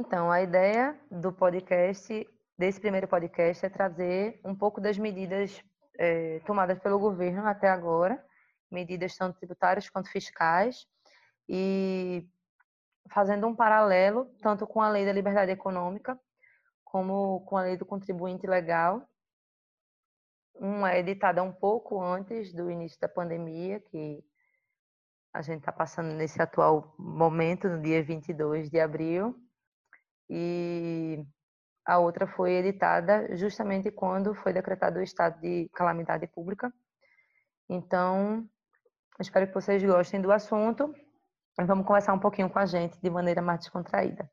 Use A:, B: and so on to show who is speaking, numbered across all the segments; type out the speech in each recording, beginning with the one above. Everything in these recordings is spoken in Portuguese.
A: Então, a ideia do podcast, desse primeiro podcast, é trazer um pouco das medidas é, tomadas pelo governo até agora, medidas tanto tributárias quanto fiscais, e fazendo um paralelo tanto com a lei da liberdade econômica como com a lei do contribuinte legal. Uma é editada um pouco antes do início da pandemia, que a gente está passando nesse atual momento, no dia 22 de abril, e a outra foi editada justamente quando foi decretado o estado de calamidade pública. Então, espero que vocês gostem do assunto e vamos conversar um pouquinho com a gente de maneira mais descontraída.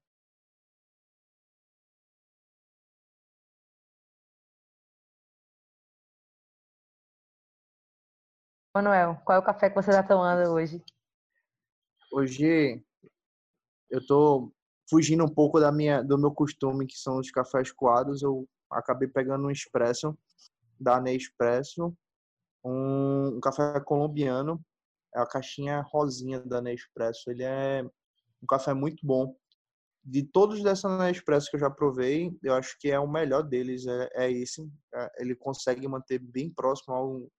A: Manuel, qual é o café que você está tomando hoje?
B: Hoje eu estou fugindo um pouco da minha, do meu costume, que são os cafés coados. Eu acabei pegando um expresso da Nespresso, um, um café colombiano, é a caixinha rosinha da Nespresso. Ele é um café muito bom. De todos dessa Nespresso que eu já provei, eu acho que é o melhor deles, é, é esse. É, ele consegue manter bem próximo ao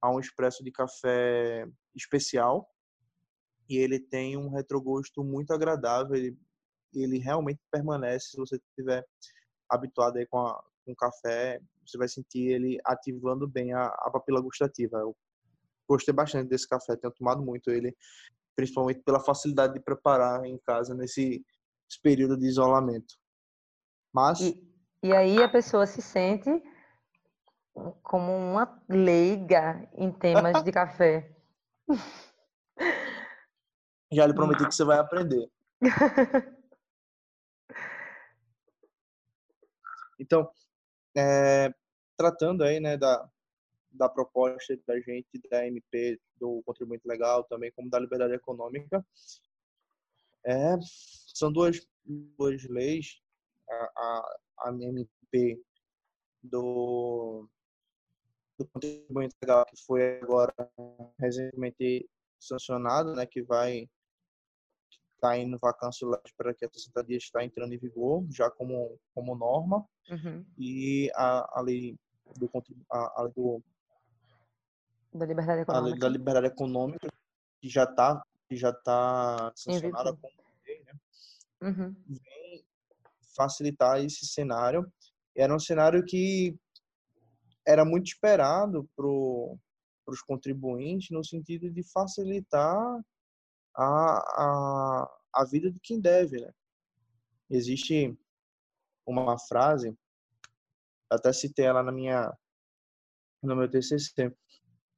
B: a um expresso de café especial e ele tem um retrogosto muito agradável. Ele, ele realmente permanece se você estiver habituado aí com, a, com café, você vai sentir ele ativando bem a, a papila gustativa. Eu gostei bastante desse café, tenho tomado muito ele, principalmente pela facilidade de preparar em casa nesse período de isolamento. Mas
A: e, e aí a pessoa se sente como uma leiga em temas de café.
B: Já lhe prometi que você vai aprender. Então, é, tratando aí, né, da, da proposta da gente, da MP, do contribuinte legal, também como da liberdade econômica, é, são duas, duas leis, a, a, a MP do do contribuinte legal que foi agora recentemente sancionado, né, que vai está indo vacância para que a 60 dias está entrando em vigor já como como norma uhum. e a, a lei do a, a lei do
A: da liberdade econômica
B: a lei da liberdade econômica que já está já está sancionada como lei, né? Uhum. vem facilitar esse cenário era um cenário que era muito esperado para os contribuintes no sentido de facilitar a, a, a vida de quem deve. Né? Existe uma frase, até citei ela na minha, no meu TCC.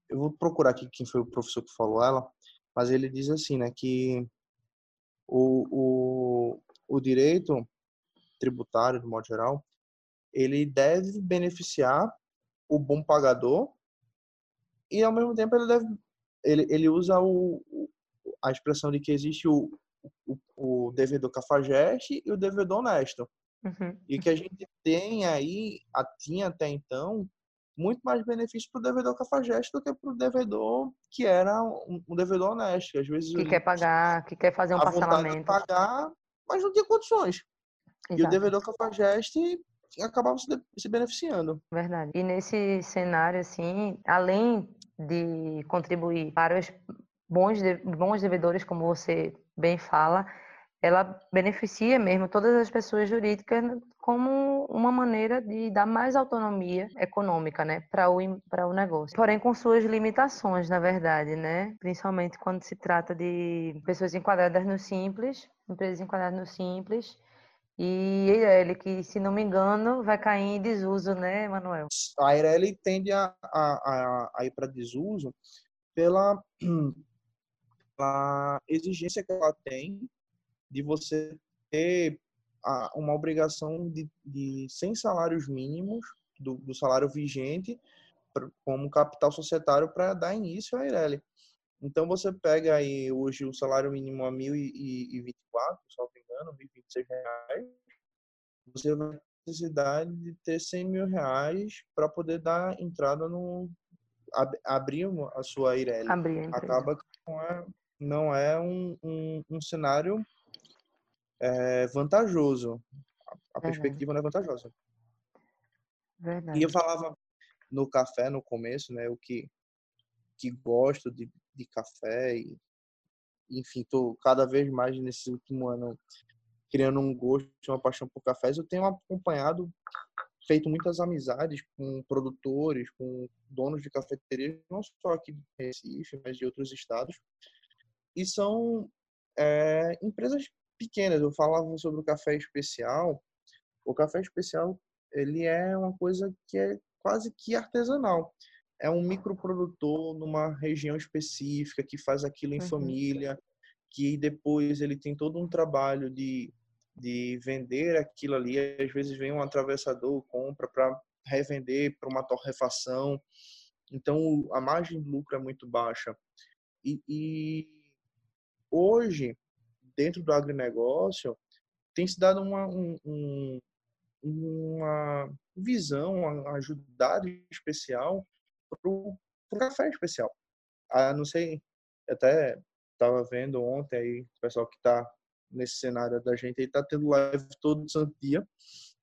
B: Eu vou procurar aqui quem foi o professor que falou ela, mas ele diz assim, né, que o, o, o direito tributário, de modo geral, ele deve beneficiar o bom pagador e ao mesmo tempo ele deve ele, ele usa o, a expressão de que existe o, o, o devedor cafajeste e o devedor honesto uhum. e que a gente tem aí a, tinha até então muito mais benefício para o devedor cafajeste do que para o devedor que era um, um, devedor honesto que às vezes
A: que quer pagar que quer fazer um parcelamento
B: pagar mas não tinha condições Exato. e o devedor cafajeste acabavam se, se beneficiando.
A: Verdade. E nesse cenário, assim, além de contribuir para os bons, bons devedores, como você bem fala, ela beneficia mesmo todas as pessoas jurídicas como uma maneira de dar mais autonomia econômica, né, para o para o negócio. Porém com suas limitações, na verdade, né, principalmente quando se trata de pessoas enquadradas no simples, empresas enquadradas no simples e ele que, se não me engano, vai cair em desuso, né, Manuel?
B: A Eireli tende a, a, a ir para desuso pela, pela exigência que ela tem de você ter uma obrigação de, de 100 salários mínimos do, do salário vigente como capital societário para dar início à Eireli. Então você pega aí hoje o salário mínimo a 1.024, só me engano, 1.026 reais, você vai ter necessidade de ter 100 mil reais para poder dar entrada no ab, abrir a sua Ireli.
A: Abrir
B: Acaba que não é, não é um, um, um cenário é vantajoso. A, a perspectiva não é vantajosa.
A: Verdade.
B: E eu falava no café no começo, né? O que que gosto de, de café e enfim, tô cada vez mais nesse último ano criando um gosto, uma paixão por cafés. Eu tenho acompanhado, feito muitas amizades com produtores, com donos de cafeterias, não só aqui de Recife, mas de outros estados. E são é, empresas pequenas. Eu falava sobre o café especial. O café especial ele é uma coisa que é quase que artesanal. É um microprodutor numa região específica que faz aquilo em uhum. família, que depois ele tem todo um trabalho de, de vender aquilo ali. Às vezes vem um atravessador, compra para revender para uma torrefação. Então a margem de lucro é muito baixa. E, e hoje, dentro do agronegócio, tem se dado uma, um, uma visão, uma ajudada especial para o café especial. Ah, não sei, até estava vendo ontem aí, o pessoal que está nesse cenário da gente aí está tendo live todo santo dia.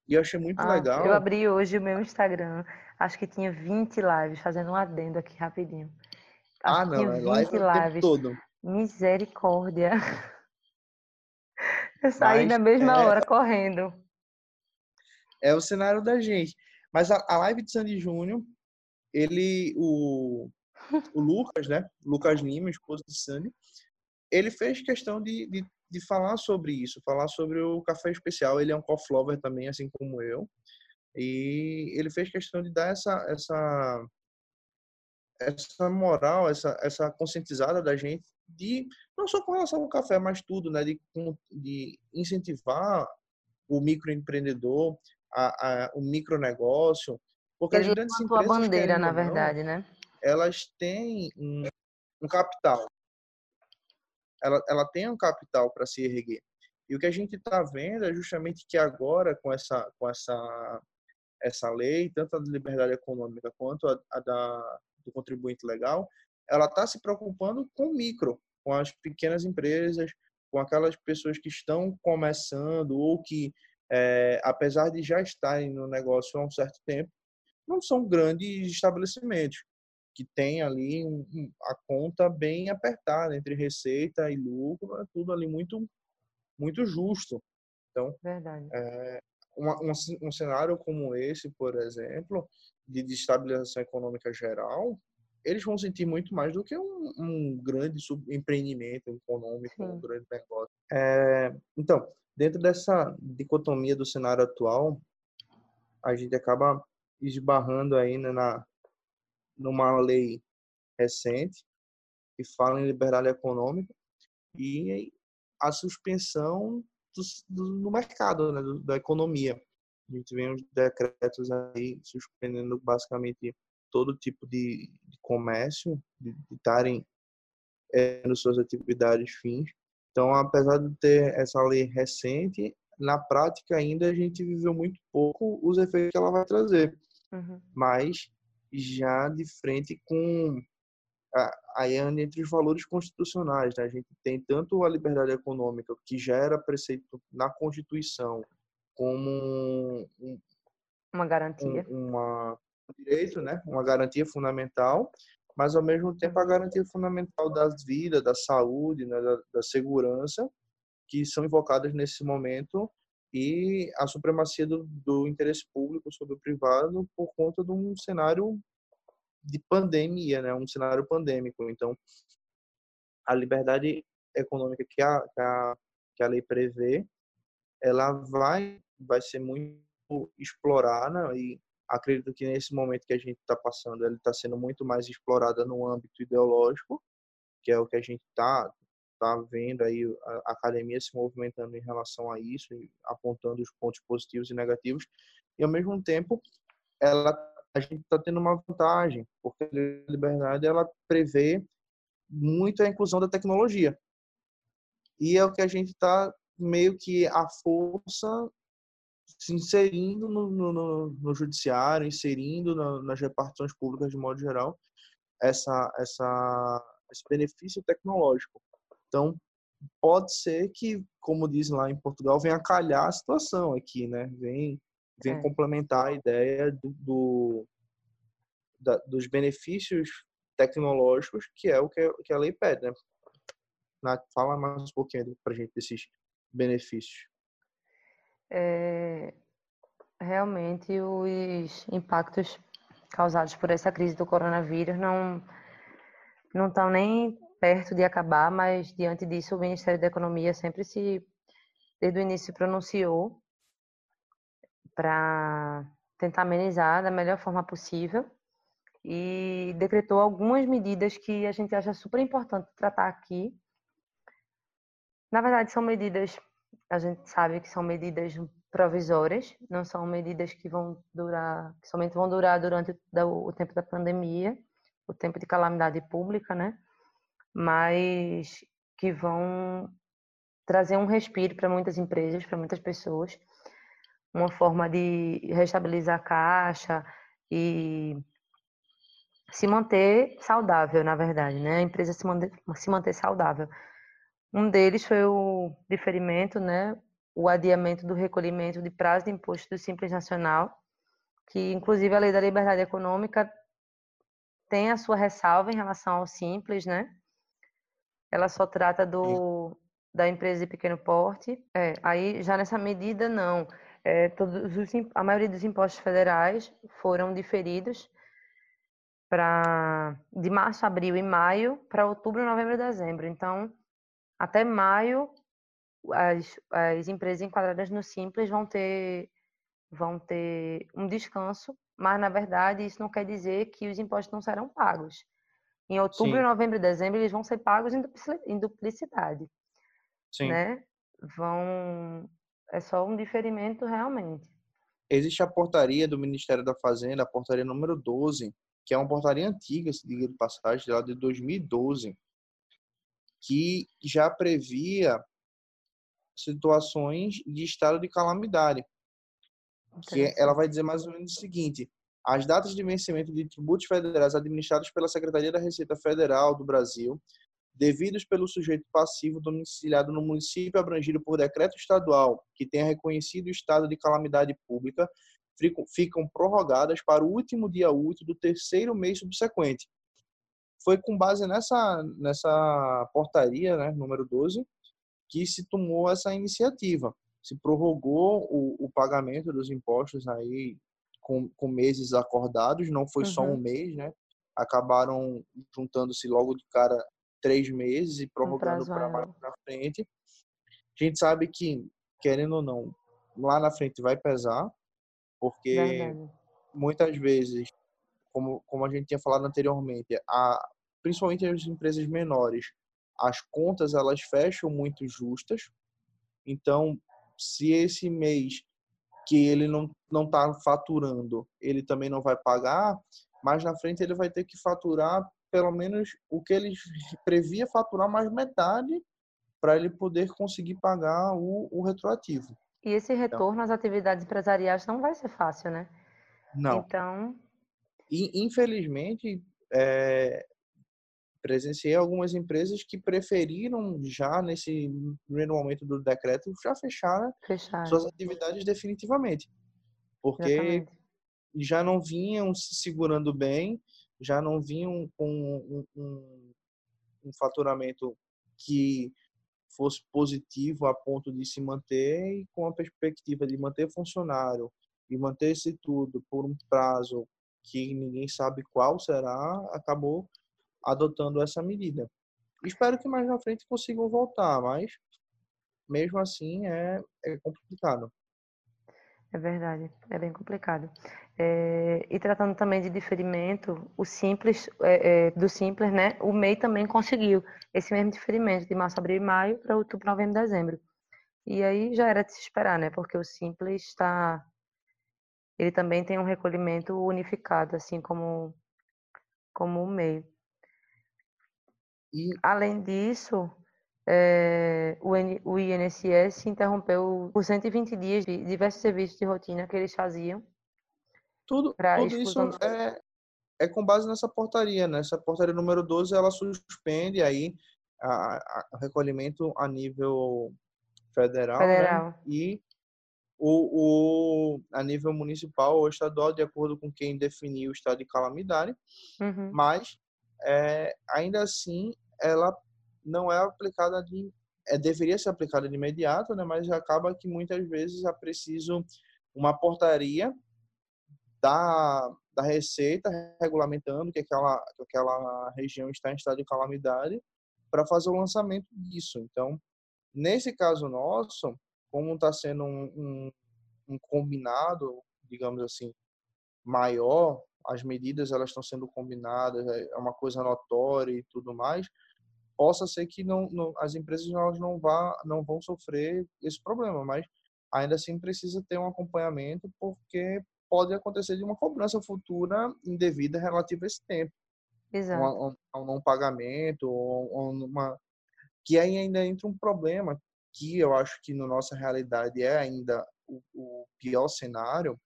B: E eu achei muito
A: ah,
B: legal.
A: Eu abri hoje o meu Instagram, acho que tinha 20 lives, fazendo um adendo aqui rapidinho.
B: Acho ah, não, é live lives. todo.
A: Misericórdia. Eu saí Mas, na mesma é... hora correndo
B: é o cenário da gente. Mas a, a live de Sandy Júnior, ele, o, o Lucas, né? Lucas Lima, esposo de Sandy, ele fez questão de, de, de, falar sobre isso, falar sobre o café especial. Ele é um coffee lover também, assim como eu. E ele fez questão de dar essa, essa, essa moral, essa, essa conscientizada da gente de não só com relação ao café, mas tudo, né? De, de incentivar o microempreendedor, a, a, o micronegócio. Porque
A: Ele as grandes empresas. a bandeira, na verdade,
B: não,
A: né?
B: Elas têm um, um capital. Ela, ela tem um capital para se erguer. E o que a gente está vendo é justamente que agora, com essa, com essa, essa lei, tanto a da liberdade econômica quanto a, a da, do contribuinte legal, ela está se preocupando com o micro, com as pequenas empresas, com aquelas pessoas que estão começando ou que é, apesar de já estarem no negócio há um certo tempo, não são grandes estabelecimentos que têm ali um, a conta bem apertada entre receita e lucro, é tudo ali muito muito justo. Então, é, uma, um, um cenário como esse, por exemplo, de estabilização econômica geral, eles vão sentir muito mais do que um, um grande empreendimento econômico, Sim. um grande negócio. É, então, Dentro dessa dicotomia do cenário atual, a gente acaba esbarrando aí né, na numa lei recente que fala em liberdade econômica e a suspensão do, do, do mercado, né, do, da economia. A gente vê uns decretos aí suspendendo basicamente todo tipo de, de comércio, de estarem é, nas suas atividades fins. Então, apesar de ter essa lei recente, na prática ainda a gente viveu muito pouco os efeitos que ela vai trazer. Uhum. Mas já de frente com aí entre os valores constitucionais, né? a gente tem tanto a liberdade econômica que já era preceito na Constituição como um,
A: uma garantia,
B: um, uma um direito, né, uma garantia fundamental, mas ao mesmo tempo a garantia fundamental das vidas, da saúde, né, da, da segurança, que são invocadas nesse momento, e a supremacia do, do interesse público sobre o privado por conta de um cenário de pandemia, né, um cenário pandêmico. Então, a liberdade econômica que a, que a, que a lei prevê, ela vai, vai ser muito explorada e acredito que nesse momento que a gente está passando, ele está sendo muito mais explorada no âmbito ideológico, que é o que a gente está tá vendo aí a academia se movimentando em relação a isso, apontando os pontos positivos e negativos, e ao mesmo tempo ela a gente está tendo uma vantagem, porque a liberdade ela prevê muito a inclusão da tecnologia. E é o que a gente está meio que a força se inserindo no, no, no judiciário, inserindo na, nas repartições públicas de modo geral, essa, essa, esse benefício tecnológico. Então, pode ser que, como dizem lá em Portugal, venha calhar a situação aqui, né? Vem, vem é. complementar a ideia do, do da, dos benefícios tecnológicos, que é o que, que a lei pede, né? Na, fala mais um pouquinho para gente desses benefícios.
A: É, realmente, os impactos causados por essa crise do coronavírus não não estão nem perto de acabar, mas diante disso o Ministério da Economia sempre se desde o início se pronunciou para tentar amenizar da melhor forma possível e decretou algumas medidas que a gente acha super importante tratar aqui. Na verdade, são medidas, a gente sabe que são medidas provisórias, não são medidas que vão durar, que somente vão durar durante o tempo da pandemia, o tempo de calamidade pública, né? Mas que vão trazer um respiro para muitas empresas, para muitas pessoas, uma forma de restabilizar a caixa e se manter saudável, na verdade, né? A empresa se manter, se manter saudável. Um deles foi o diferimento, né? O adiamento do recolhimento de prazo de imposto do Simples Nacional, que inclusive a Lei da Liberdade Econômica tem a sua ressalva em relação ao Simples, né? Ela só trata do da empresa de pequeno porte. É, aí já nessa medida não. É, todos os, a maioria dos impostos federais foram diferidos para de março, abril e maio para outubro, novembro e dezembro. Então, até maio, as, as empresas enquadradas no Simples vão ter vão ter um descanso, mas na verdade isso não quer dizer que os impostos não serão pagos. Em outubro, Sim. novembro e dezembro eles vão ser pagos em duplicidade. Sim. Né? Vão é só um diferimento realmente.
B: Existe a portaria do Ministério da Fazenda, a portaria número 12, que é uma portaria antiga, se diga de passagem, lá de 2012, que já previa situações de estado de calamidade. Que ela vai dizer mais ou menos o seguinte: as datas de vencimento de tributos federais administrados pela Secretaria da Receita Federal do Brasil, devidos pelo sujeito passivo domiciliado no município abrangido por decreto estadual que tenha reconhecido o estado de calamidade pública, ficam prorrogadas para o último dia útil do terceiro mês subsequente. Foi com base nessa, nessa portaria, né, número 12, que se tomou essa iniciativa. Se prorrogou o, o pagamento dos impostos aí com, com meses acordados, não foi uhum. só um mês, né? Acabaram juntando-se logo de cara três meses e prorrogando para mais para frente. A gente sabe que, querendo ou não, lá na frente vai pesar, porque Verdade. muitas vezes, como, como a gente tinha falado anteriormente, a, principalmente as empresas menores, as contas elas fecham muito justas. Então, se esse mês que ele não não está faturando, ele também não vai pagar, mas na frente ele vai ter que faturar pelo menos o que ele previa faturar mais metade para ele poder conseguir pagar o, o retroativo.
A: E esse então retorno então, às atividades empresariais não vai ser fácil, né?
B: Não.
A: Então.
B: E, infelizmente, é, presenciei algumas empresas que preferiram já nesse primeiro momento do decreto já fechar
A: Fechar.
B: suas atividades definitivamente, porque Exatamente. já não vinham se segurando bem, já não vinham com um, um, um faturamento que fosse positivo a ponto de se manter e com a perspectiva de manter funcionário e manter esse tudo por um prazo que ninguém sabe qual será, acabou adotando essa medida. Espero que mais na frente consigam voltar, mas mesmo assim é, é complicado.
A: É verdade, é bem complicado. É, e tratando também de diferimento, o simples, é, é, do simples, né? O MEI também conseguiu esse mesmo diferimento de março, abril e maio para outubro, novembro dezembro. E aí já era de se esperar, né? Porque o simples está, ele também tem um recolhimento unificado, assim como como o MEI. E além disso, é, o, o INSS interrompeu por 120 dias de diversos serviços de rotina que eles faziam.
B: Tudo, tudo isso é, é com base nessa portaria, né? Essa portaria número 12, ela suspende aí o recolhimento a nível federal, né? federal. Né? e o, o, a nível municipal ou estadual, de acordo com quem definiu o estado de calamidade, uhum. mas é, ainda assim ela não é aplicada de é, deveria ser aplicada de imediato, né? Mas acaba que muitas vezes é preciso uma portaria da, da Receita regulamentando que aquela, que aquela região está em estado de calamidade para fazer o lançamento disso. Então, nesse caso nosso, como está sendo um, um, um, combinado, digamos assim, maior, as medidas elas estão sendo combinadas, é uma coisa notória e tudo mais, possa ser que não, não as empresas elas não, vá, não vão sofrer esse problema, mas ainda assim precisa ter um acompanhamento porque pode acontecer de uma cobrança futura indevida relativa a esse tempo.
A: Exato.
B: Um, um não pagamento, ou, uma... que aí ainda entra um problema que eu acho que na nossa realidade é ainda o, o pior cenário,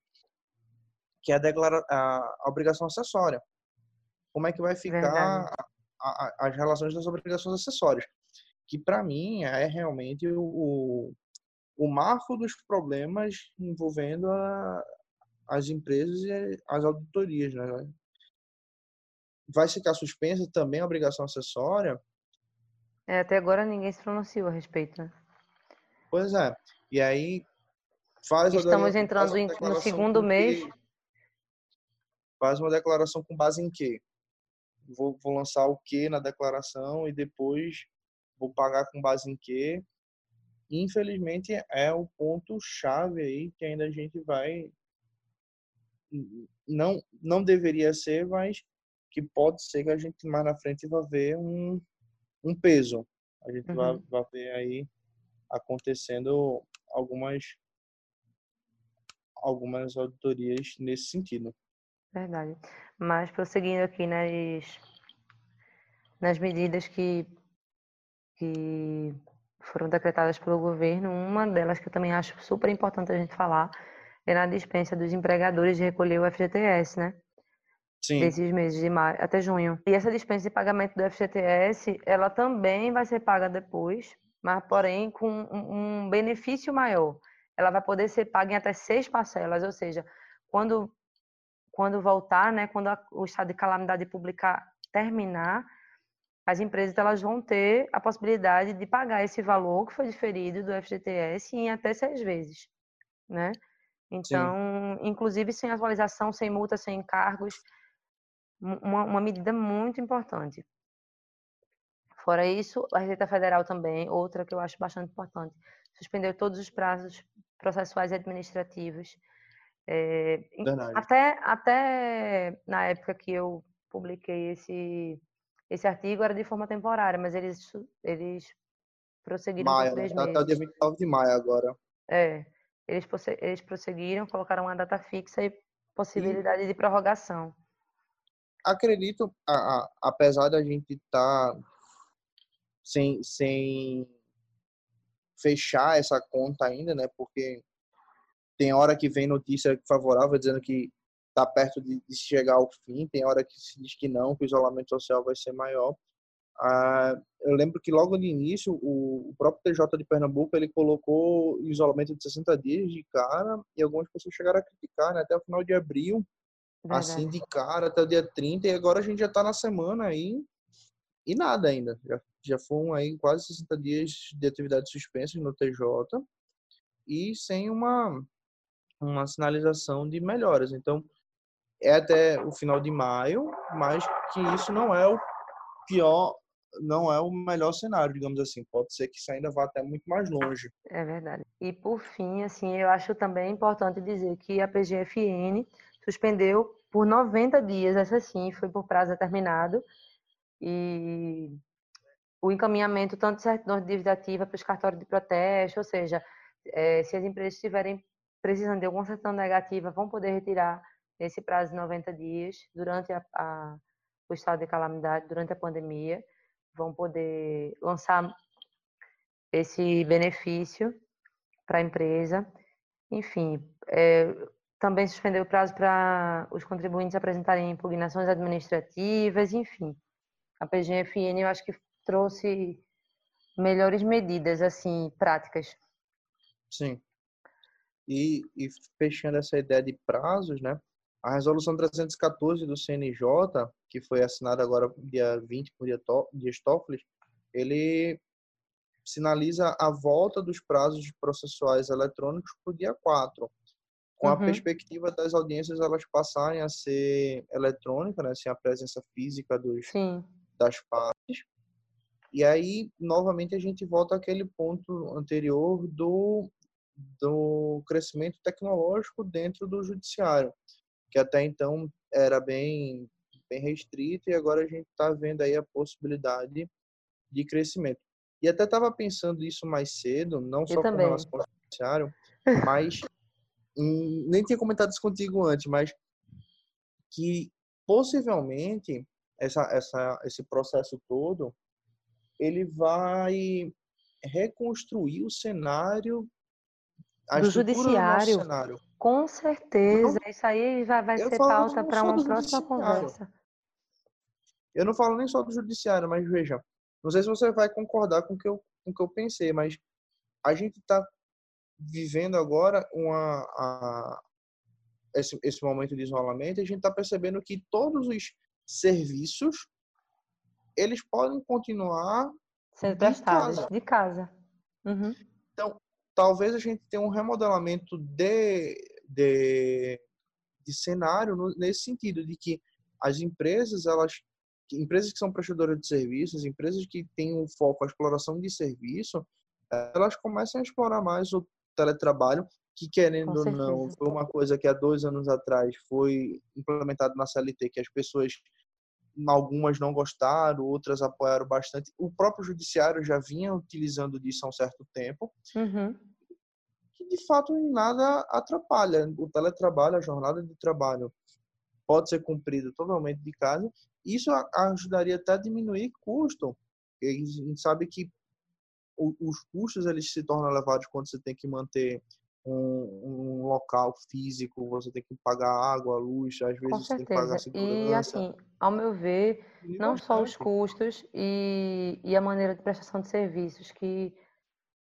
B: que é a, declara... a obrigação acessória. Como é que vai ficar a, a, as relações das obrigações acessórias? Que para mim é realmente o, o marco dos problemas envolvendo a, as empresas e as auditorias. Né? Vai ficar suspensa também a obrigação acessória?
A: É, até agora ninguém se pronunciou a respeito. Né?
B: Pois é. E aí faz
A: Estamos a, entrando no segundo mês.
B: Faz uma declaração com base em quê? Vou, vou lançar o que na declaração e depois vou pagar com base em quê? infelizmente é o ponto chave aí que ainda a gente vai não não deveria ser, mas que pode ser que a gente mais na frente vai ver um, um peso. A gente uhum. vai, vai ver aí acontecendo algumas algumas auditorias nesse sentido.
A: Verdade. Mas prosseguindo aqui nas nas medidas que que foram decretadas pelo governo. Uma delas que eu também acho super importante a gente falar é na dispensa dos empregadores de recolher o FGTS, né? Sim. Desses meses de maio até junho. E essa dispensa de pagamento do FGTS, ela também vai ser paga depois, mas porém com um benefício maior. Ela vai poder ser paga em até seis parcelas, ou seja, quando quando voltar, né, quando a, o estado de calamidade pública terminar, as empresas elas vão ter a possibilidade de pagar esse valor que foi diferido do FGTS em até seis vezes, né? Então, Sim. inclusive sem atualização, sem multa, sem encargos, uma, uma medida muito importante. Fora isso, a Receita Federal também, outra que eu acho bastante importante, suspendeu todos os prazos processuais e administrativos. É, até, até na época que eu publiquei esse, esse artigo era de forma temporária, mas eles, eles prosseguiram
B: Maia, por três né? meses. Até o dia 29 de maio agora.
A: É, eles, eles prosseguiram, colocaram uma data fixa e possibilidade e... de prorrogação.
B: Acredito, a, a, apesar da gente estar tá sem, sem fechar essa conta ainda, né? Porque tem hora que vem notícia favorável dizendo que está perto de, de, chegar ao fim, tem hora que se diz que não, que o isolamento social vai ser maior. Ah, eu lembro que logo no início, o, o, próprio TJ de Pernambuco, ele colocou isolamento de 60 dias de cara, e algumas pessoas chegaram a criticar, né, até o final de abril, Verdade. assim, de cara, até o dia 30, e agora a gente já está na semana aí, e nada ainda. Já, já foram aí quase 60 dias de atividades suspensas no TJ, e sem uma, uma sinalização de melhoras. Então, é até o final de maio, mas que isso não é o pior, não é o melhor cenário, digamos assim. Pode ser que isso ainda vá até muito mais longe.
A: É verdade. E por fim, assim, eu acho também importante dizer que a PGFN suspendeu por 90 dias, essa sim, foi por prazo determinado, e o encaminhamento tanto de certidão de dívida ativa para os cartórios de protesto, ou seja, é, se as empresas estiverem precisando de alguma certidão negativa, vão poder retirar nesse prazo de 90 dias, durante a, a, o estado de calamidade, durante a pandemia, vão poder lançar esse benefício para a empresa. Enfim, é, também suspendeu o prazo para os contribuintes apresentarem impugnações administrativas, enfim. A PGFN eu acho que trouxe melhores medidas, assim, práticas.
B: Sim. E, e fechando essa ideia de prazos, né? A resolução 314 do CNJ, que foi assinada agora dia 20 por Dias Toffoli, ele sinaliza a volta dos prazos processuais eletrônicos para o dia 4, com uhum. a perspectiva das audiências elas passarem a ser eletrônicas, né, sem a presença física dos, das partes. E aí, novamente, a gente volta àquele ponto anterior do, do crescimento tecnológico dentro do judiciário, que até então era bem, bem restrito e agora a gente está vendo aí a possibilidade de crescimento. E até estava pensando isso mais cedo, não só com relação ao judiciário, mas nem tinha comentado isso contigo antes, mas que possivelmente essa, essa, esse processo todo ele vai reconstruir o cenário
A: do judiciário. Do cenário. Com certeza, não, isso aí já vai ser pauta para uma próxima conversa.
B: Eu não falo nem só do judiciário, mas veja, não sei se você vai concordar com o que eu, com o que eu pensei, mas a gente está vivendo agora uma, a, esse, esse momento de isolamento e a gente está percebendo que todos os serviços eles podem continuar
A: sendo prestados de casa.
B: Uhum. Talvez a gente tenha um remodelamento de, de, de cenário no, nesse sentido de que as empresas elas empresas que são prestadoras de serviços, empresas que têm um foco a exploração de serviço, elas começam a explorar mais o teletrabalho, que querendo ou não, foi uma coisa que há dois anos atrás foi implementado na CLT, que as pessoas, algumas não gostaram, outras apoiaram bastante. O próprio judiciário já vinha utilizando disso há um certo tempo.
A: Uhum.
B: Que de fato em nada atrapalha. O teletrabalho, a jornada de trabalho pode ser cumprida totalmente de casa isso ajudaria até a diminuir custo. A gente sabe que os custos eles se tornam elevados quando você tem que manter um, um, local físico, você tem que pagar água, luz, às vezes você tem que pagar
A: segurança. E assim, ao meu ver, e não bastante. só os custos e, e a maneira de prestação de serviços que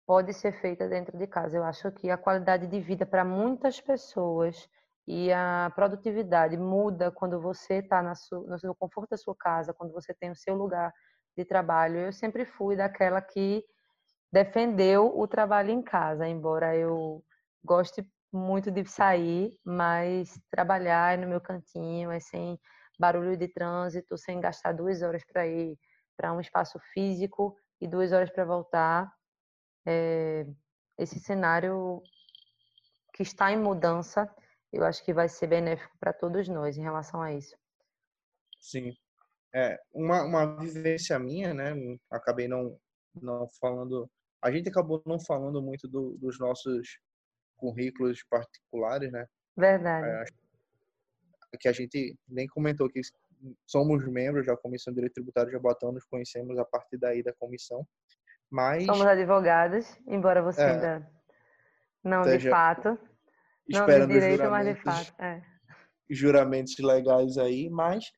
A: pode ser feita dentro de casa. Eu acho que a qualidade de vida para muitas pessoas e a produtividade muda quando você está no seu conforto da sua casa, quando você tem o seu lugar de trabalho. Eu sempre fui daquela que defendeu o trabalho em casa, embora eu goste muito de sair, mas trabalhar no meu cantinho, é sem barulho de trânsito, sem gastar duas horas para ir para um espaço físico e duas horas para voltar. É, esse cenário que está em mudança eu acho que vai ser benéfico para todos nós em relação a isso.
B: Sim. É, uma, uma vivência minha, né? Acabei não, não falando. A gente acabou não falando muito do, dos nossos currículos particulares, né?
A: Verdade.
B: É, que a gente nem comentou que somos membros da Comissão de Direito Tributário de Jabotão, nos conhecemos a partir daí da comissão. Mas.
A: Somos advogados, embora você é, ainda não de fato não, de direito, mas de fato, é.
B: juramentos legais aí, mas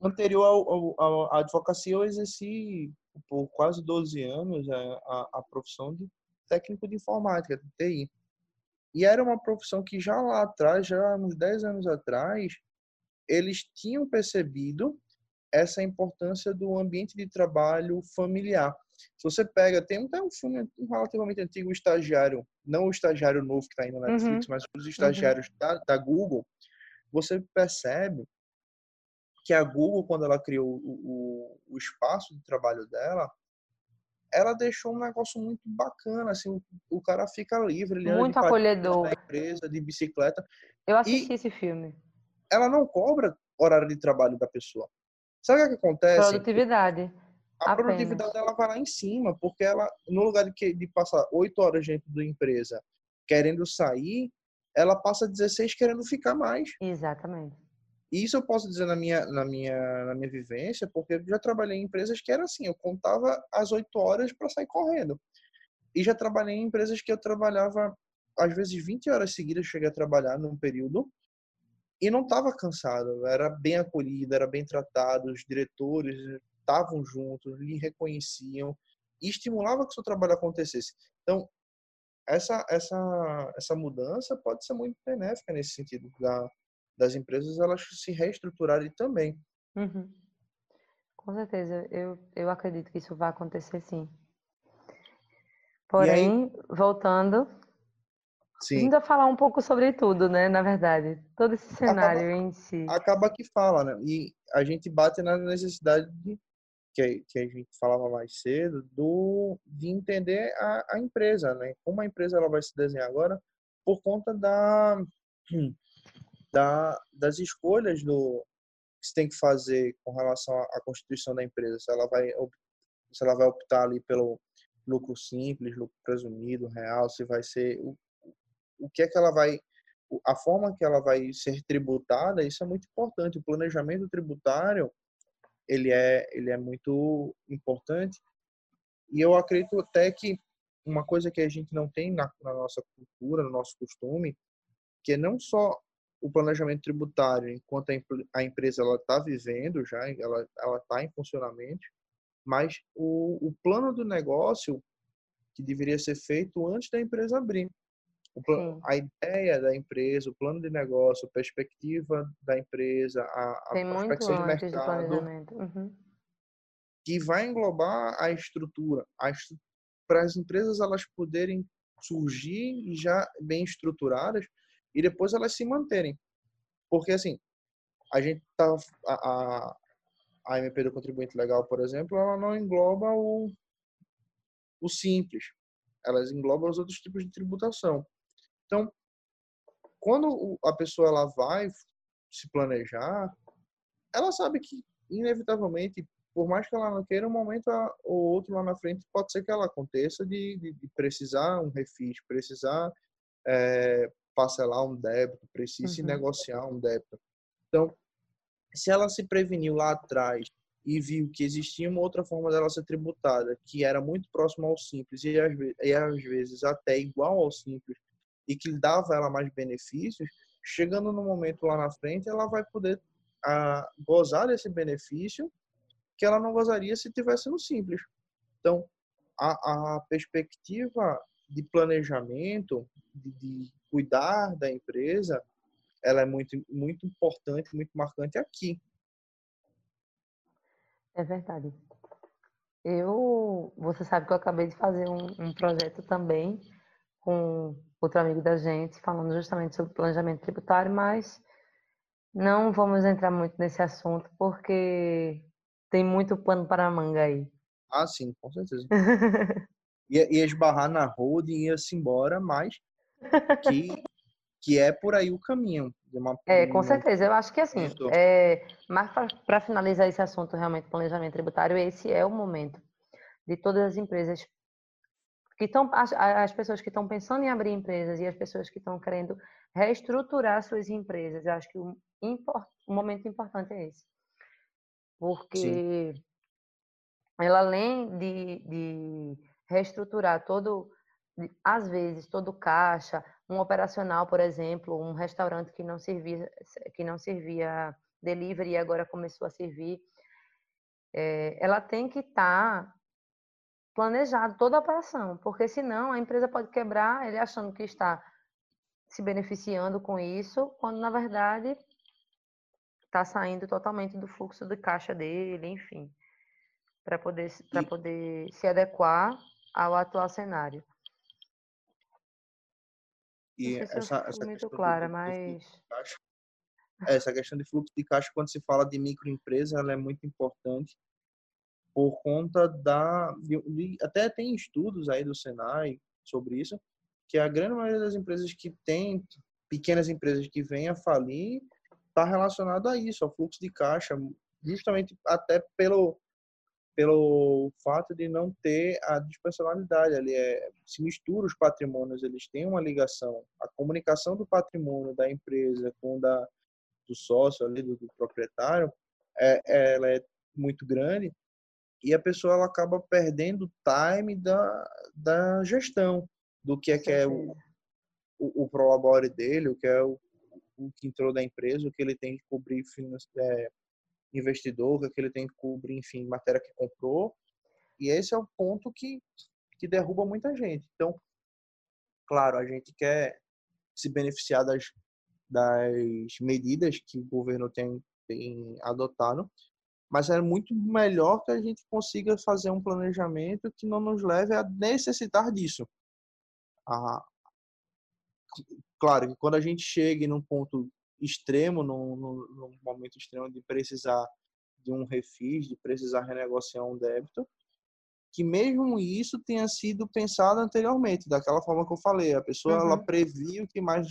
B: anterior ao, ao, à advocacia eu exerci por quase 12 anos a, a, a, profissão de técnico de informática, de TI. E era uma profissão que já lá atrás, já uns 10 anos atrás, eles tinham percebido essa importância do ambiente de trabalho familiar. Se você pega, tem até um filme relativamente antigo, o Estagiário, não o Estagiário novo que está indo na uhum. Netflix, uhum. mas os estagiários uhum. da, da, Google, você percebe que a Google, quando ela criou o, o, o espaço de trabalho dela, ela deixou um negócio muito bacana, assim, o, o cara fica livre, ele
A: muito acolhedor
B: da empresa, de bicicleta.
A: Eu assisti esse filme.
B: Ela não cobra horário de trabalho da pessoa. Sabe o que acontece?
A: Produtividade.
B: A Apenas. produtividade dela vai lá em cima, porque ela, no lugar de, que, de passar oito horas dentro da empresa querendo sair, ela passa 16 querendo ficar mais.
A: Exatamente.
B: Isso eu posso dizer na minha, na minha, na minha vivência, porque eu já trabalhei em empresas que era assim, eu contava as oito horas para sair correndo. E já trabalhei em empresas que eu trabalhava, às vezes, 20 horas seguidas, cheguei a trabalhar num período, e não estava cansado, era bem acolhido, era bem tratado, os diretores estavam juntos, lhe reconheciam e estimulava que o seu trabalho acontecesse. Então, essa, essa, essa mudança pode ser muito benéfica nesse sentido, da, das empresas elas se reestruturarem também.
A: Uhum. Com certeza, eu, eu acredito que isso vai acontecer sim. Porém, aí, voltando, sim. ainda falar um pouco sobre tudo, né? Na verdade, todo esse cenário
B: acaba,
A: em si.
B: Acaba que fala, né? E a gente bate na necessidade de que, que a gente falava mais cedo, do, de entender a, a empresa, né? Como a empresa ela vai se desenhar agora por conta da, da, das escolhas do que se tem que fazer com relação à constituição da empresa. Se ela vai, se ela vai optar ali pelo lucro simples, lucro presumido, real, se vai ser o, o que é que ela vai a forma que ela vai ser tributada, isso é muito importante. O planejamento tributário, ele é, ele é muito importante. E eu acredito até que uma coisa que a gente não tem na, na nossa cultura, no nosso costume, que é não só o planejamento tributário, enquanto a, a empresa ela está vivendo já, ela ela está em funcionamento, mas o, o plano do negócio que deveria ser feito antes da empresa abrir. Plano, a ideia da empresa, o plano de negócio, a perspectiva da empresa, a,
A: Tem a prospecção de mercado, uhum.
B: que vai englobar a estrutura, a estru... para as empresas elas poderem surgir já bem estruturadas e depois elas se manterem. Porque assim, a gente tá a, a, a MP do contribuinte legal, por exemplo, ela não engloba o o simples. Elas englobam os outros tipos de tributação. Então, quando a pessoa ela vai se planejar, ela sabe que inevitavelmente, por mais que ela não queira, um momento ou outro lá na frente pode ser que ela aconteça de, de, de precisar um refis, precisar é, parcelar um débito, precisa uhum. negociar um débito. Então, se ela se preveniu lá atrás e viu que existia uma outra forma dela ser tributada, que era muito próximo ao simples e às vezes até igual ao simples, e que dava ela mais benefícios, chegando no momento lá na frente, ela vai poder a, gozar desse benefício que ela não gozaria se tivesse no simples. Então, a, a perspectiva de planejamento, de, de, cuidar da empresa, ela é muito, muito importante, muito marcante aqui.
A: É verdade. Eu, você sabe que eu acabei de fazer um, um projeto também com outro amigo da gente, falando justamente sobre planejamento tributário, mas não vamos entrar muito nesse assunto porque tem muito pano para a manga aí.
B: Ah, sim, com certeza. ia, ia esbarrar na e ia-se embora, mas que, que é por aí o caminho.
A: Uma, é, com uma... certeza. Eu acho que assim, é, mas para finalizar esse assunto realmente planejamento tributário, esse é o momento de todas as empresas que estão as, as pessoas que estão pensando em abrir empresas e as pessoas que estão querendo reestruturar suas empresas. Eu acho que o, o momento importante é esse. Porque Sim. ela além de, de reestruturar todo, às vezes, todo caixa, um operacional, por exemplo, um restaurante que não servia, que não servia delivery e agora começou a servir, é, ela tem que estar tá planejado toda a operação, porque senão a empresa pode quebrar, ele achando que está se beneficiando com isso, quando na verdade está saindo totalmente do fluxo de caixa dele, enfim, para poder para poder se adequar ao atual cenário.
B: E essa,
A: se essa muito clara, mas
B: essa questão de fluxo de caixa quando se fala de microempresa, ela é muito importante por conta da. De, de, até tem estudos aí do Senai sobre isso, que a grande maioria das empresas que tem, pequenas empresas que vêm a falir, está relacionado a isso, ao fluxo de caixa, justamente até pelo, pelo fato de não ter a dispensionalidade ali é se mistura os patrimônios eles têm uma ligação a comunicação do patrimônio da empresa com da do sócio ali do, do proprietário é, ela é muito grande e a pessoa ela acaba perdendo o time da, da gestão, do que é que é o, o, o prolabore dele, o que é o, o que entrou da empresa, o que ele tem que cobrir é, investidor, o que, é que ele tem que cobrir, enfim, matéria que comprou. E esse é o ponto que, que derruba muita gente. Então, claro, a gente quer se beneficiar das, das medidas que o governo tem, tem adotado, mas é muito melhor que a gente consiga fazer um planejamento que não nos leve a necessitar disso. Ah, claro que quando a gente chegue num ponto extremo, num, num, num momento extremo de precisar de um refis, de precisar renegociar um débito, que mesmo isso tenha sido pensado anteriormente, daquela forma que eu falei. A pessoa uhum. ela previu que mais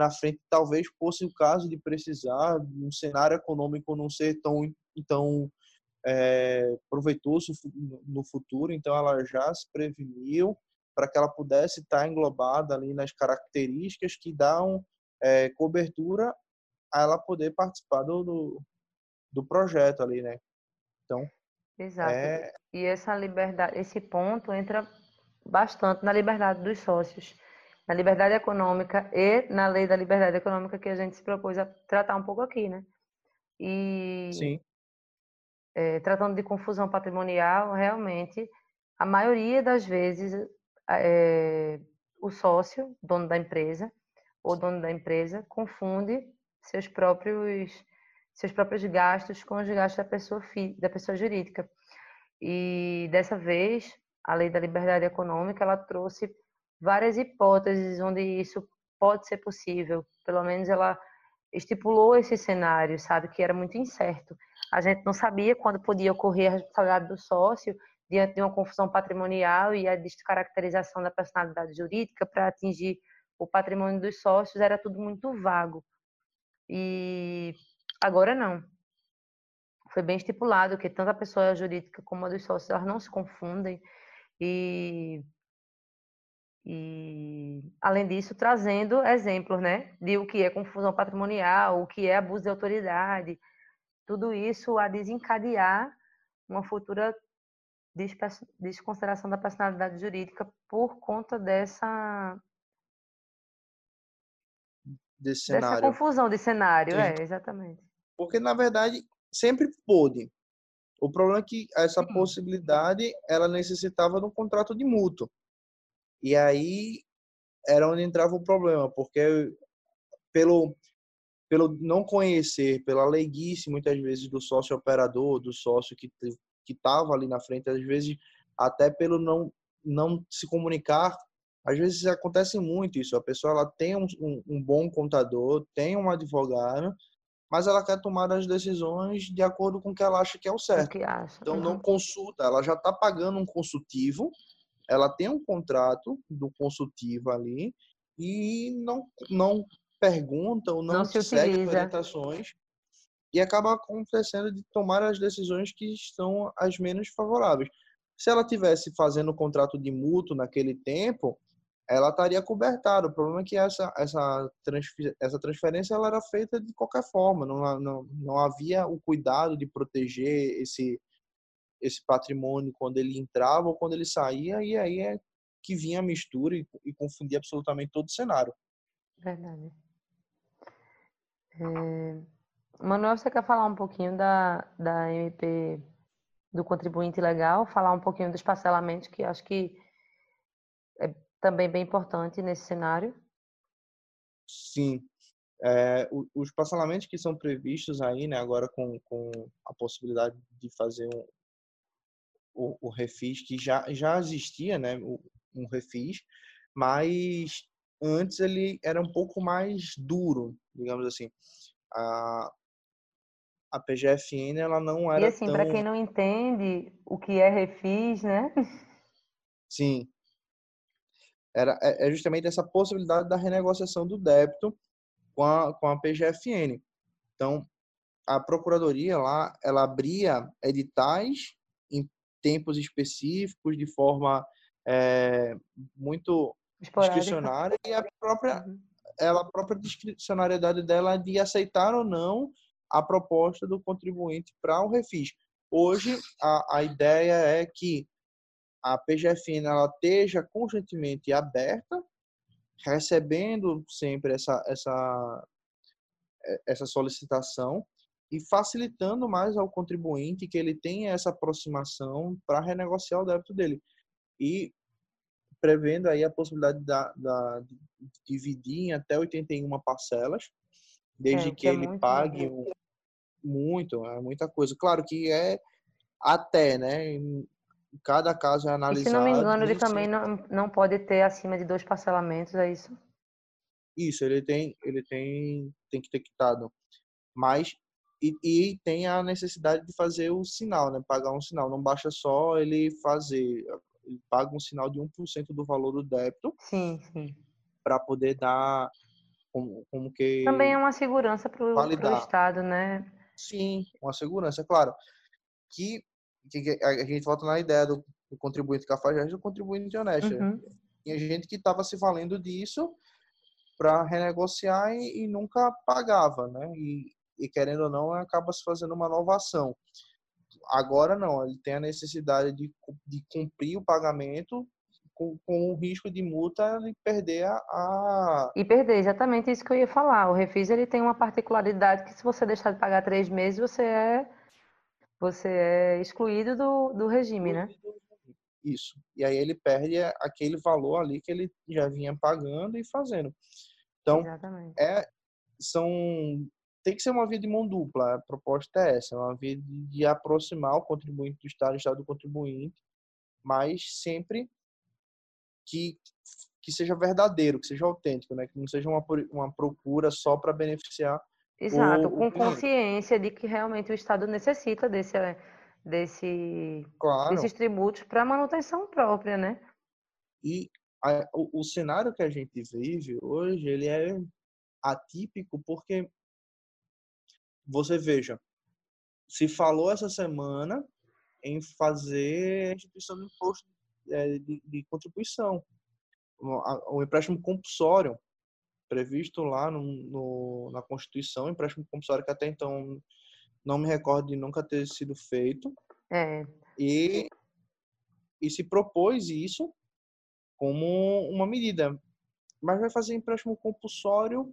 B: na frente talvez fosse o caso de precisar um cenário econômico não ser tão, tão é, proveitoso no futuro, então ela já se preveniu para que ela pudesse estar englobada ali nas características que dão é, cobertura a ela poder participar do, do, do projeto ali, né? Então,
A: Exato. É... E essa liberdade, esse ponto entra bastante na liberdade dos sócios, na liberdade econômica e na lei da liberdade econômica que a gente se propôs a tratar um pouco aqui, né? E
B: Sim.
A: É, tratando de confusão patrimonial, realmente, a maioria das vezes é, o sócio, dono da empresa, ou dono da empresa, confunde seus próprios seus próprios gastos com os gastos da pessoa, da pessoa jurídica. E dessa vez, a lei da liberdade econômica, ela trouxe várias hipóteses onde isso pode ser possível. Pelo menos ela estipulou esse cenário, sabe, que era muito incerto. A gente não sabia quando podia ocorrer a responsabilidade do sócio diante de uma confusão patrimonial e a descaracterização da personalidade jurídica para atingir o patrimônio dos sócios era tudo muito vago. E Agora não. Foi bem estipulado que tanto a pessoa jurídica como a dos sócios elas não se confundem e e além disso trazendo exemplos, né, de o que é confusão patrimonial, o que é abuso de autoridade, tudo isso a desencadear uma futura desconsideração da personalidade jurídica por conta dessa
B: desse cenário.
A: Dessa confusão de cenário, é, exatamente.
B: Porque, na verdade, sempre pôde. O problema é que essa possibilidade ela necessitava de um contrato de mútuo. E aí era onde entrava o problema, porque pelo pelo não conhecer, pela leiguice muitas vezes do sócio operador, do sócio que que estava ali na frente, às vezes até pelo não não se comunicar, às vezes acontece muito isso. A pessoa ela tem um, um, um bom contador, tem um advogado, mas ela quer tomar as decisões de acordo com o que ela acha que é o certo. Então não consulta, ela já está pagando um consultivo, ela tem um contrato do consultivo ali e não não pergunta ou não, não se segue utiliza. orientações e acaba acontecendo de tomar as decisões que estão as menos favoráveis. Se ela tivesse fazendo o contrato de mútuo naquele tempo, ela estaria cobertada. O problema é que essa, essa, essa transferência ela era feita de qualquer forma, não, não, não havia o cuidado de proteger esse, esse patrimônio quando ele entrava ou quando ele saía, e aí é que vinha a mistura e, e confundia absolutamente todo o cenário.
A: Verdade. É... Manuel, você quer falar um pouquinho da, da MP do contribuinte legal, falar um pouquinho dos parcelamentos, que acho que é também bem importante nesse cenário?
B: Sim. É, os parcelamentos que são previstos aí, né, agora com, com a possibilidade de fazer um, o, o refis, que já, já existia, né, um refis, mas antes ele era um pouco mais duro, digamos assim. A, a PGFN ela não era
A: E assim,
B: tão...
A: para quem não entende o que é refis, né?
B: Sim era, é, é justamente essa possibilidade da renegociação do débito com a, com a PGFN. Então, a procuradoria lá, ela abria editais tempos específicos, de forma é, muito Esporádica. discricionária, e a própria, uhum. ela, a própria discricionariedade dela de aceitar ou não a proposta do contribuinte para o refis. Hoje, a, a ideia é que a PGFN ela esteja constantemente aberta, recebendo sempre essa, essa, essa solicitação e facilitando mais ao contribuinte que ele tenha essa aproximação para renegociar o débito dele. E prevendo aí a possibilidade da, da, de dividir em até 81 parcelas, desde é, que, que é ele pague um, muito, é muita coisa. Claro que é até, né? Cada caso é analisado. E,
A: se não me engano, ele também não, não pode ter acima de dois parcelamentos, é isso?
B: Isso, ele tem, ele tem, tem que ter quitado. Mas e, e, tem a necessidade de fazer o sinal, né? Pagar um sinal. Não basta só ele fazer, ele paga um sinal de 1% do valor do débito.
A: Sim, sim.
B: Para poder dar como, como que.
A: Também é uma segurança para o Estado, né?
B: Sim, uma segurança, claro. Que, que a gente volta na ideia do, do contribuinte cafajeste e do contribuinte honesto. Uhum. Tinha gente que estava se valendo disso para renegociar e, e, nunca pagava, né? E, e querendo ou não, acaba se fazendo uma inovação. Agora não, ele tem a necessidade de, de cumprir o pagamento com, com o risco de multa e perder a, a,
A: E perder, exatamente isso que eu ia falar. O refis ele tem uma particularidade que se você deixar de pagar três meses, você é, você é excluído do, do regime, né?
B: Isso. E aí ele perde aquele valor ali que ele já vinha pagando e fazendo. Então, Exatamente. é, são tem que ser uma via de mão dupla. A proposta é essa, uma via de, de aproximar o contribuinte do Estado, o Estado do contribuinte, mas sempre que, que seja verdadeiro, que seja autêntico, né? que não seja uma, uma procura só para beneficiar.
A: Exato, o, com o consciência de que realmente o Estado necessita desse, desse, claro. desses tributos para manutenção própria, né?
B: E a, o, o cenário que a gente vive hoje, ele é atípico porque você veja, se falou essa semana em fazer a instituição de imposto é, de, de, contribuição, o, empréstimo compulsório previsto lá no, no, na Constituição, empréstimo compulsório que até então não me recordo de nunca ter sido feito.
A: É.
B: E, e se propôs isso como uma medida. Mas vai fazer empréstimo compulsório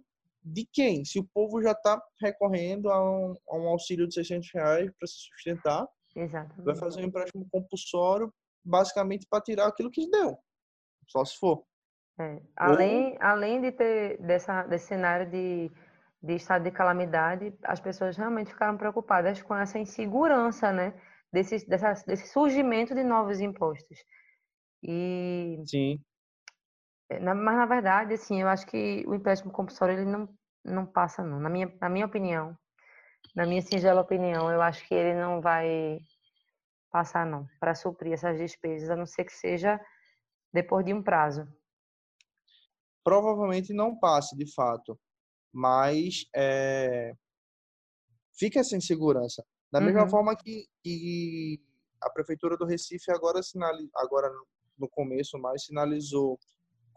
B: de quem? Se o povo já está recorrendo a um, a um, auxílio de 600 reais para se sustentar,
A: Exatamente.
B: vai fazer um empréstimo compulsório basicamente para tirar aquilo que deu, só se for.
A: É. Além, Ou... além de ter dessa, desse cenário de, de estado de calamidade, as pessoas realmente ficaram preocupadas com essa insegurança, né? Desse, dessa, desse surgimento de novos impostos. E
B: Sim.
A: É, na, mas, na verdade, assim, eu acho que o empréstimo compulsório ele não, não passa, não. Na minha, na minha opinião, na minha singela opinião, eu acho que ele não vai passar, não, para suprir essas despesas, a não ser que seja depois de um prazo.
B: Provavelmente não passe, de fato, mas é, fica sem segurança. Da mesma uhum. forma que, que, a Prefeitura do Recife agora, sinaliza, agora no começo mais sinalizou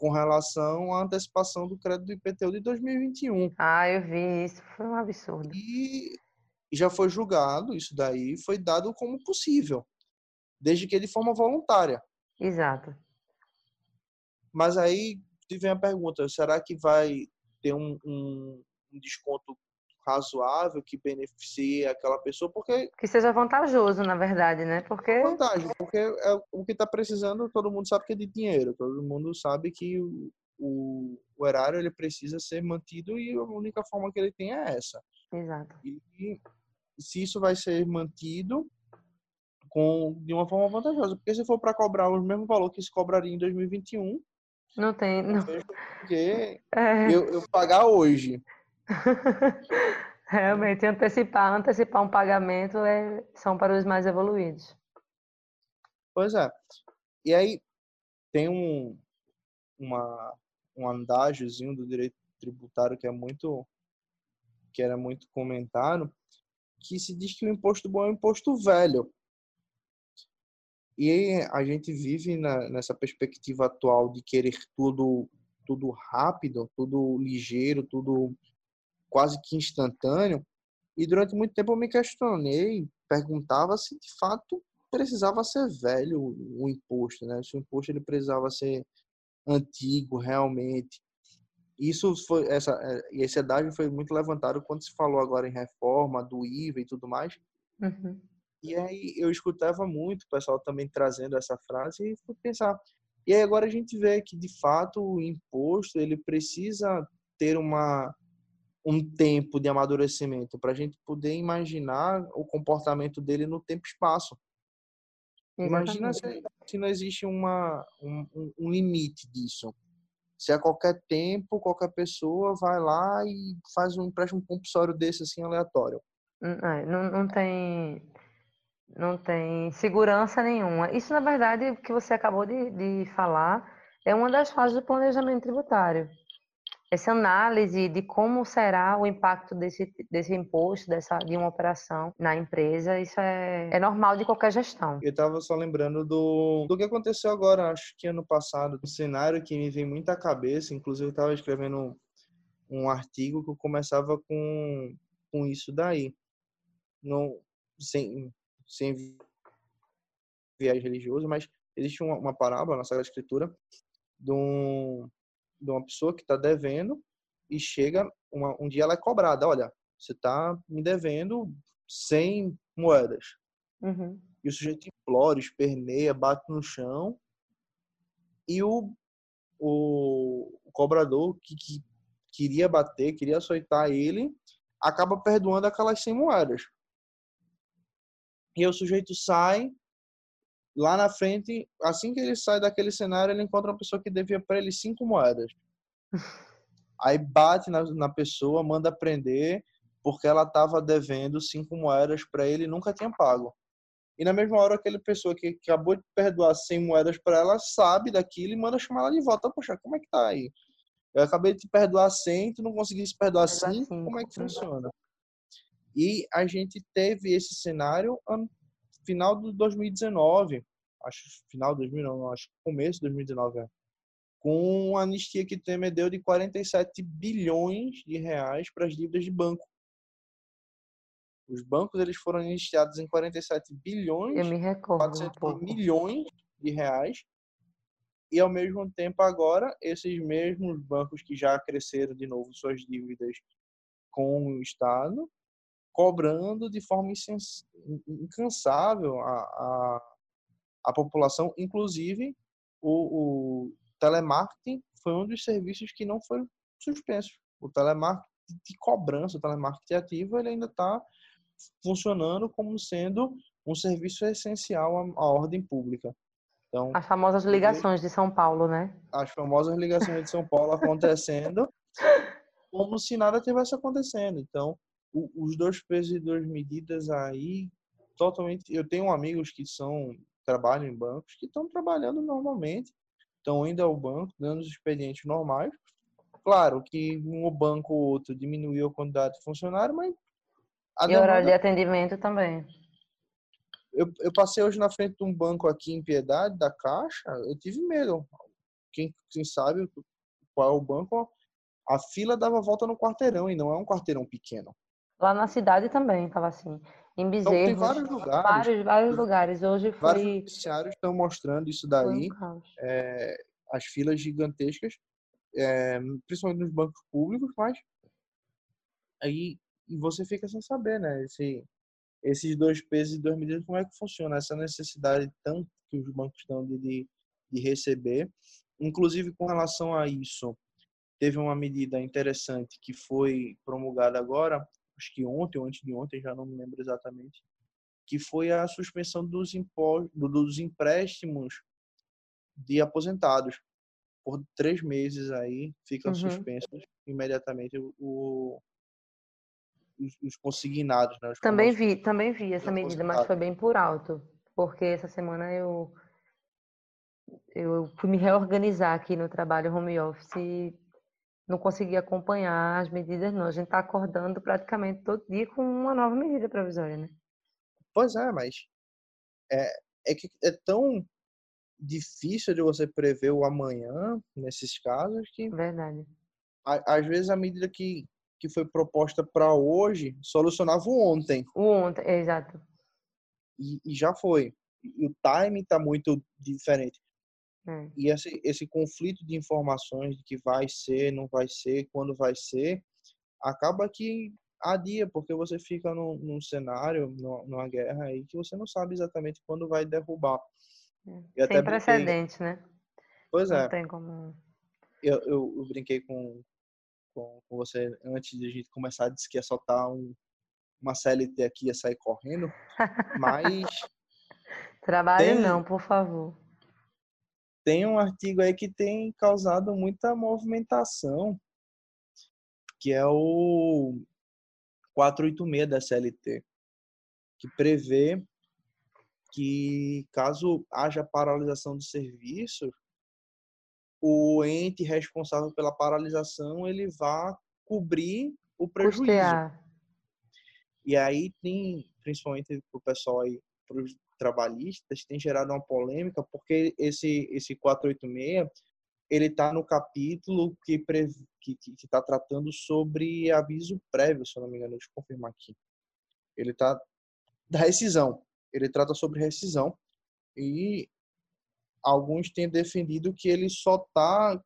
B: com relação à antecipação do crédito do IPTU de 2021.
A: Ah, eu vi isso, foi um absurdo.
B: E já foi julgado, isso daí foi dado como possível, desde que de forma voluntária.
A: Exato.
B: Mas aí vem a pergunta, será que vai ter um, um, um desconto razoável que beneficie aquela pessoa, porque
A: que seja vantajoso, na verdade, né? Porque
B: vantagem, porque é o que está precisando, todo mundo sabe que é de dinheiro, todo mundo sabe que o, o, o, erário ele precisa ser mantido e a única forma que ele tem é essa.
A: Exato.
B: E, e se isso vai ser mantido com de uma forma vantajosa, porque se for para cobrar o mesmo valor que se cobraria em 2021,
A: não tem, não.
B: Porque é. eu, eu pagar hoje
A: Realmente, antecipar, antecipar um pagamento é, são para os mais evoluídos.
B: Pois é. E aí tem um, uma, um andágiozinho do direito tributário que é muito que era muito comentado, que se diz que o imposto bom é um imposto velho. E a gente vive na, nessa perspectiva atual de querer tudo tudo rápido, tudo ligeiro, tudo quase que instantâneo. E durante muito tempo eu me questionei, perguntava se de fato precisava ser velho o imposto, né? Se o imposto ele precisava ser antigo realmente. Isso foi essa é, e esse adágio foi muito levantado quando se falou agora em reforma do IVA e tudo mais. Uhum. E aí eu escutava muito o pessoal também trazendo essa frase e fui pensar. E aí agora a gente vê que de fato o imposto ele precisa ter uma um tempo de amadurecimento para a gente poder imaginar o comportamento dele no tempo e espaço. Imagina se, se, não existe uma, um, um, limite disso. Se a qualquer tempo, qualquer pessoa vai lá e faz um empréstimo compulsório desse assim aleatório.
A: Hum, é, não, não tem não tem segurança nenhuma. Isso, na verdade, o que você acabou de, de falar é uma das fases do planejamento tributário essa análise de como será o impacto desse, desse imposto, dessa, de uma operação na empresa, isso é, é normal de qualquer gestão.
B: Eu estava só lembrando do, do que aconteceu agora, acho que ano passado, um cenário que me vem muito à cabeça, inclusive eu estava escrevendo um, um artigo que começava com, com isso daí. Não, sem, sem viés religioso, mas existe uma, uma parábola na Sagrada Escritura de um, de uma pessoa que está devendo e chega uma, um dia ela é cobrada, olha, você está me devendo 100 moedas. Uhum. E o sujeito implora, esperneia, bate no chão e o, o, o cobrador que, que queria bater, queria açoitar ele, acaba perdoando aquelas 100 moedas. E o sujeito sai, lá na frente, assim que ele sai daquele cenário, ele encontra uma pessoa que devia para ele cinco moedas. Aí bate na, na pessoa, manda prender, porque ela estava devendo cinco moedas para ele e nunca tinha pago. E na mesma hora, aquela pessoa que, que acabou de perdoar 100 moedas para ela sabe daquilo e manda chamar ela de volta. Poxa, como é que tá aí? Eu acabei de te perdoar 100, tu não conseguisse perdoar 5, como é que funciona? E a gente teve esse cenário ano final de 2019, acho final de 2019, acho começo de 2019, é, com a anistia que Temer deu de 47 bilhões de reais para as dívidas de banco. Os bancos eles foram anistiados em 47 bilhões,
A: Eu me recordo
B: 400 um milhões de reais. E ao mesmo tempo agora, esses mesmos bancos que já cresceram de novo suas dívidas com o Estado, cobrando de forma incansável a, a, a população, inclusive o, o, telemarketing foi um dos serviços que não foi suspenso. O telemarketing de cobrança, o telemarketing ativo, ele ainda está funcionando como sendo um serviço essencial à, à ordem pública.
A: Então, as famosas ligações de São Paulo, né?
B: As famosas ligações de São Paulo acontecendo como se nada tivesse acontecendo. Então, o, os dois pesos e duas medidas aí, totalmente. Eu tenho amigos que são trabalham em bancos que estão trabalhando normalmente, estão indo ao banco, dando os expedientes normais. Claro que um banco ou outro diminuiu a quantidade de funcionários, mas.
A: e demanda... horário de atendimento também.
B: Eu, eu passei hoje na frente de um banco aqui em Piedade, da Caixa, eu tive medo. Quem, quem sabe qual é o banco, a fila dava volta no quarteirão e não é um quarteirão pequeno.
A: Lá na cidade também estava assim. Em Bezerros. Então, tem
B: vários lugares.
A: Vários, vários lugares. Hoje foi...
B: Vários noticiários estão mostrando isso daí. É, as filas gigantescas, é, principalmente nos bancos públicos, mas aí você fica sem saber, né? Esse, esses dois pesos e duas medidas, como é que funciona? Essa necessidade tanto que os bancos estão de, de, de receber. Inclusive, com relação a isso, teve uma medida interessante que foi promulgada agora, acho que ontem ou antes de ontem, já não me lembro exatamente, que foi a suspensão dos, impostos, dos empréstimos de aposentados. Por três meses aí ficam uhum. suspensos imediatamente o, os, os, consignados. Né? Os
A: também vi, também vi essa medida, mas foi bem por alto, porque essa semana eu eu fui me reorganizar aqui no trabalho home office não consegui acompanhar as medidas, não. A gente está acordando praticamente todo dia com uma nova medida provisória, né?
B: Pois é, mas é, é que é tão difícil de você prever o amanhã nesses casos que.
A: Verdade.
B: às vezes a medida que, que foi proposta para hoje solucionava o ontem.
A: O ontem, exato.
B: E, e já foi. E o time está muito diferente. É. E esse, esse conflito de informações de que vai ser, não vai ser, quando vai ser, acaba que adia, porque você fica num, num cenário, numa guerra aí, que você não sabe exatamente quando vai derrubar.
A: É. Sem precedente, brinquei... né?
B: Pois
A: não
B: é.
A: Tem como...
B: eu, eu, eu, brinquei com, com, com, você antes de a gente começar, disse que ia soltar um, uma CLT aqui, ia sair correndo, mas...
A: Trabalhe tem... não, por favor
B: tem um artigo aí que tem causado muita movimentação, que é o 486 da CLT, que prevê que caso haja paralisação do serviço, o ente responsável pela paralisação ele vá cobrir o prejuízo. Custear. E aí tem, principalmente para o pessoal aí, trabalhistas tem gerado uma polêmica porque esse esse 486 ele está no capítulo que que está tratando sobre aviso prévio, se eu não me engano, deixa eu confirmar aqui. Ele está da rescisão. Ele trata sobre rescisão e alguns têm defendido que ele só está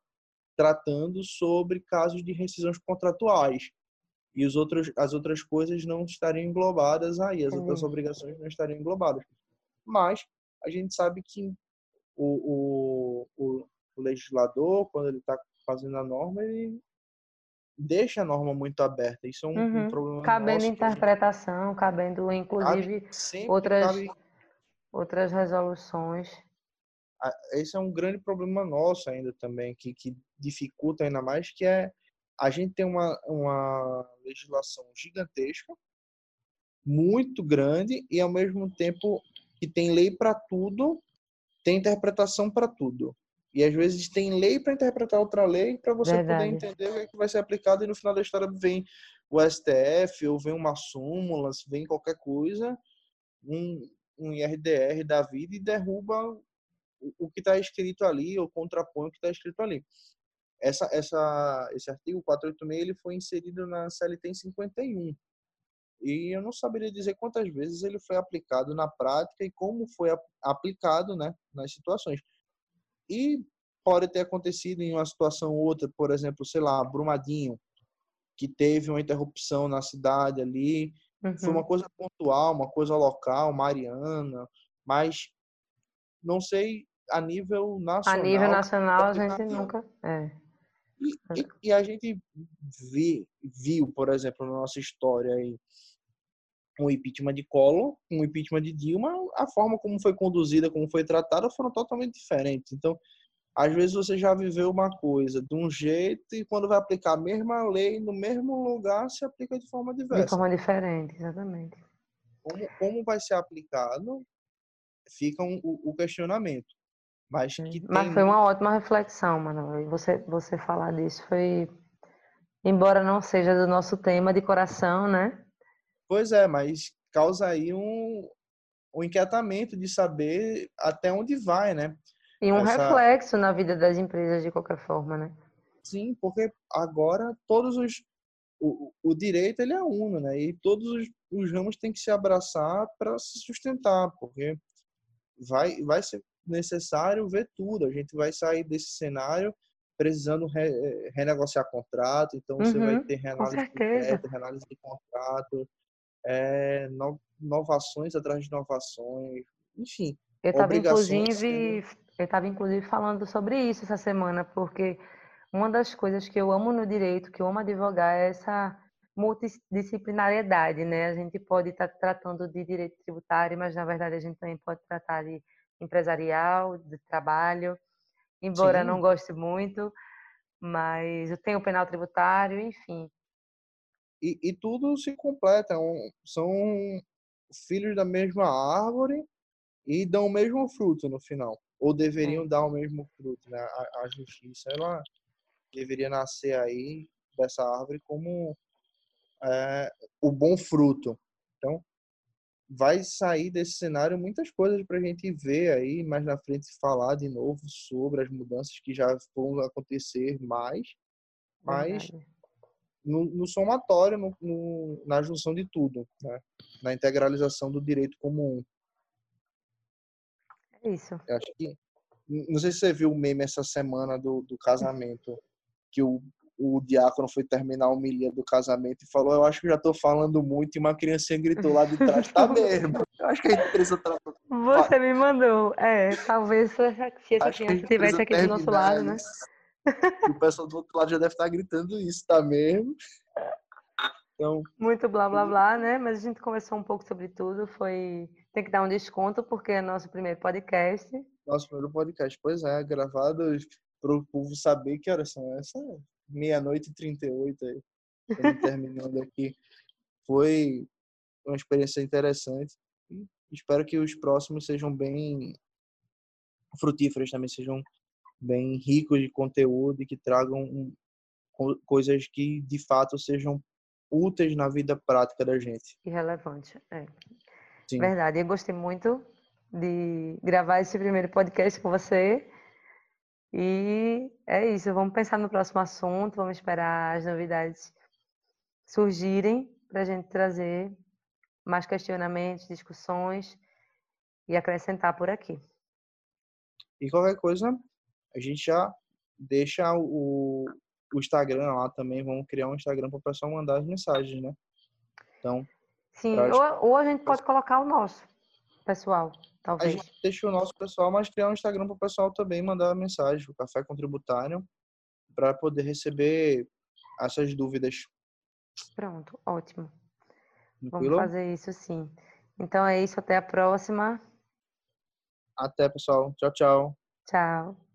B: tratando sobre casos de rescisões contratuais e os outros, as outras coisas não estariam englobadas aí, as outras obrigações não estariam englobadas mas a gente sabe que o, o, o legislador, quando ele está fazendo a norma, ele deixa a norma muito aberta. Isso é um, uhum. um problema.
A: Cabendo nosso, interpretação, cabendo inclusive outras, cabe... outras resoluções.
B: Esse é um grande problema nosso ainda também, que, que dificulta ainda mais, que é a gente tem uma, uma legislação gigantesca, muito grande, e ao mesmo tempo que tem lei para tudo, tem interpretação para tudo. E às vezes tem lei para interpretar outra lei para você Verdade. poder entender o que, é que vai ser aplicado e no final da história vem o STF ou vem uma súmula, vem qualquer coisa, um, um IRDR da vida e derruba o, o que está escrito ali ou contrapõe o que está escrito ali. Essa, essa, esse artigo 486 ele foi inserido na CLT em 51. E eu não saberia dizer quantas vezes ele foi aplicado na prática e como foi aplicado né, nas situações. E pode ter acontecido em uma situação ou outra, por exemplo, sei lá, Brumadinho, que teve uma interrupção na cidade ali. Uhum. Foi uma coisa pontual, uma coisa local, Mariana, mas não sei a nível nacional.
A: A nível nacional a gente nunca. É.
B: E, e, e, a gente vi, viu, por exemplo, na nossa história aí, um impeachment de Collor, um impeachment de Dilma, a forma como foi conduzida, como foi tratada, foram totalmente diferentes. Então, às vezes você já viveu uma coisa de um jeito e quando vai aplicar a mesma lei no mesmo lugar, se aplica de forma diversa.
A: De forma diferente, exatamente.
B: Como, como vai ser aplicado, fica um, o, o, questionamento. Mas, que
A: Mas foi uma ótima reflexão, Manuel. E você, você falar disso foi, embora não seja do nosso tema de coração, né?
B: Pois é, mas causa aí um, um inquietamento de saber até onde vai, né?
A: E um Essa... reflexo na vida das empresas de qualquer forma, né?
B: Sim, porque agora todos os o, o direito ele é uno, né? E todos os, os ramos têm que se abraçar para se sustentar, porque vai vai ser necessário ver tudo. A gente vai sair desse cenário precisando re, renegociar contrato, então uhum, você vai ter reanálise de crédito, reanálise de contrato, é, no, inovações atrás de inovações, enfim.
A: Eu estava inclusive, eu estava inclusive falando sobre isso essa semana, porque uma das coisas que eu amo no direito, que eu amo advogar, é essa multidisciplinariedade, né? A gente pode estar tá tratando de direito tributário, mas na verdade a gente também pode tratar de empresarial, de trabalho, embora Sim. não goste muito, mas eu tenho penal tributário, enfim
B: e, e tudo se completa. É um, são filhos da mesma árvore e dão o mesmo fruto no final. Ou deveriam é. dar o mesmo fruto. Né? A, a, justiça ela deveria nascer aí dessa árvore como é, o bom fruto. Então, vai sair desse cenário muitas coisas para a gente ver aí mais na frente falar de novo sobre as mudanças que já vão acontecer mais. Mas no, no somatório, no, no, na junção de tudo, né? na integralização do direito comum.
A: É isso.
B: Eu acho que Não sei se você viu o meme essa semana do, do casamento, que o, o diácono foi terminar a homilia do casamento e falou: Eu acho que já tô falando muito. E uma criancinha gritou lá de trás: Tá mesmo. Eu acho que a empresa tá.
A: Você me mandou. É, talvez se essa criança estivesse aqui do nosso lado, né?
B: o pessoal do outro lado já deve estar gritando isso, tá mesmo?
A: Então, Muito blá blá blá, né? Mas a gente conversou um pouco sobre tudo. Foi. Tem que dar um desconto, porque é nosso primeiro podcast.
B: Nosso primeiro podcast, pois é, gravado para o povo saber que horas são essa meia-noite e 38 aí. terminando aqui. Foi uma experiência interessante. espero que os próximos sejam bem frutíferos também, sejam bem ricos de conteúdo e que tragam coisas que de fato sejam úteis na vida prática da gente.
A: E relevante, é. Sim. Verdade. Eu gostei muito de gravar esse primeiro podcast com você. E é isso. Vamos pensar no próximo assunto, vamos esperar as novidades surgirem para a gente trazer mais questionamentos, discussões e acrescentar por aqui.
B: E qualquer coisa, a gente já deixa o, o Instagram lá também. Vamos criar um Instagram para o pessoal mandar as mensagens, né? Então.
A: Sim, ou, ou a gente pode colocar o nosso pessoal, talvez.
B: A gente deixa o nosso pessoal, mas criar um Instagram para o pessoal também mandar mensagem, o Café Contributário, para poder receber essas dúvidas.
A: Pronto, ótimo. Tranquilo? Vamos fazer isso sim. Então é isso, até a próxima.
B: Até, pessoal. Tchau, tchau.
A: Tchau.